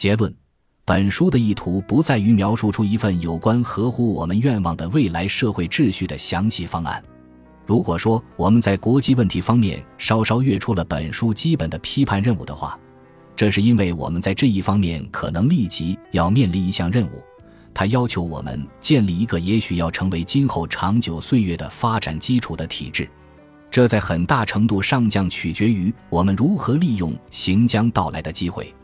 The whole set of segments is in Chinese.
结论：本书的意图不在于描述出一份有关合乎我们愿望的未来社会秩序的详细方案。如果说我们在国际问题方面稍稍越出了本书基本的批判任务的话，这是因为我们在这一方面可能立即要面临一项任务，它要求我们建立一个也许要成为今后长久岁月的发展基础的体制。这在很大程度上将取决于我们如何利用行将到来的机会。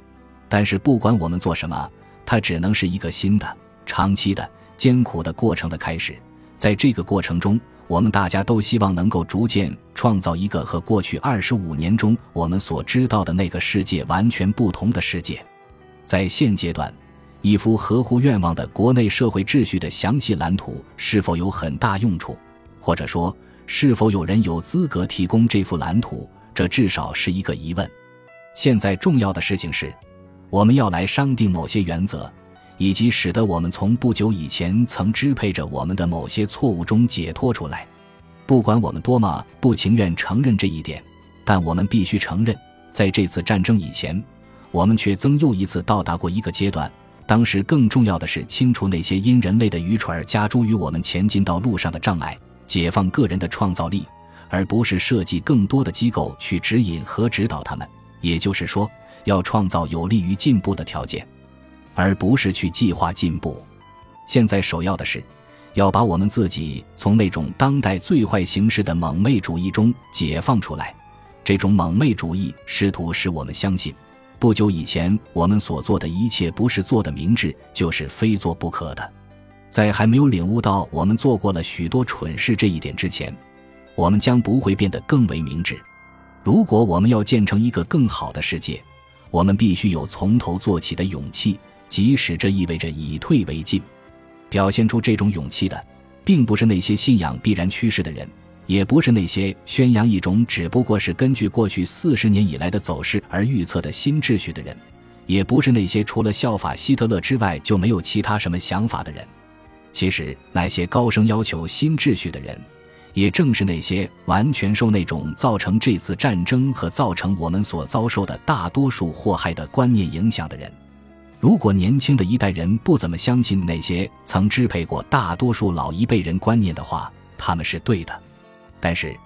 但是，不管我们做什么，它只能是一个新的、长期的、艰苦的过程的开始。在这个过程中，我们大家都希望能够逐渐创造一个和过去二十五年中我们所知道的那个世界完全不同的世界。在现阶段，一幅合乎愿望的国内社会秩序的详细蓝图是否有很大用处，或者说是否有人有资格提供这幅蓝图，这至少是一个疑问。现在重要的事情是，我们要来商定某些原则。以及使得我们从不久以前曾支配着我们的某些错误中解脱出来，不管我们多么不情愿承认这一点，但我们必须承认，在这次战争以前，我们却曾又一次到达过一个阶段。当时更重要的是清除那些因人类的愚蠢而加诸于我们前进道路上的障碍，解放个人的创造力，而不是设计更多的机构去指引和指导他们。也就是说，要创造有利于进步的条件。而不是去计划进步。现在首要的是，要把我们自己从那种当代最坏形式的蒙昧主义中解放出来。这种蒙昧主义试图使我们相信，不久以前我们所做的一切不是做的明智，就是非做不可的。在还没有领悟到我们做过了许多蠢事这一点之前，我们将不会变得更为明智。如果我们要建成一个更好的世界，我们必须有从头做起的勇气。即使这意味着以退为进，表现出这种勇气的，并不是那些信仰必然趋势的人，也不是那些宣扬一种只不过是根据过去四十年以来的走势而预测的新秩序的人，也不是那些除了效法希特勒之外就没有其他什么想法的人。其实，那些高声要求新秩序的人，也正是那些完全受那种造成这次战争和造成我们所遭受的大多数祸害的观念影响的人。如果年轻的一代人不怎么相信那些曾支配过大多数老一辈人观念的话，他们是对的。但是，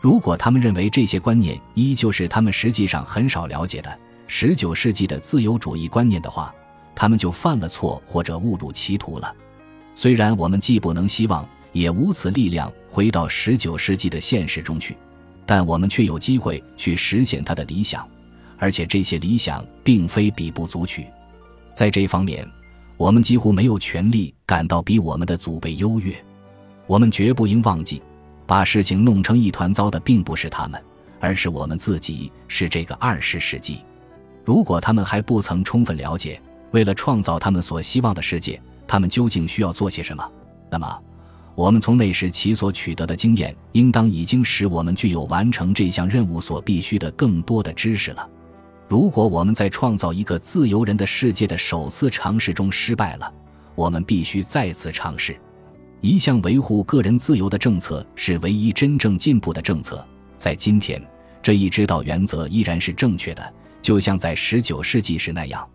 如果他们认为这些观念依旧是他们实际上很少了解的十九世纪的自由主义观念的话，他们就犯了错或者误入歧途了。虽然我们既不能希望，也无此力量回到十九世纪的现实中去，但我们却有机会去实现他的理想，而且这些理想并非比不足取。在这方面，我们几乎没有权利感到比我们的祖辈优越。我们绝不应忘记，把事情弄成一团糟的并不是他们，而是我们自己，是这个二十世纪。如果他们还不曾充分了解，为了创造他们所希望的世界，他们究竟需要做些什么，那么，我们从那时起所取得的经验，应当已经使我们具有完成这项任务所必须的更多的知识了。如果我们在创造一个自由人的世界的首次尝试中失败了，我们必须再次尝试。一项维护个人自由的政策是唯一真正进步的政策。在今天，这一指导原则依然是正确的，就像在十九世纪时那样。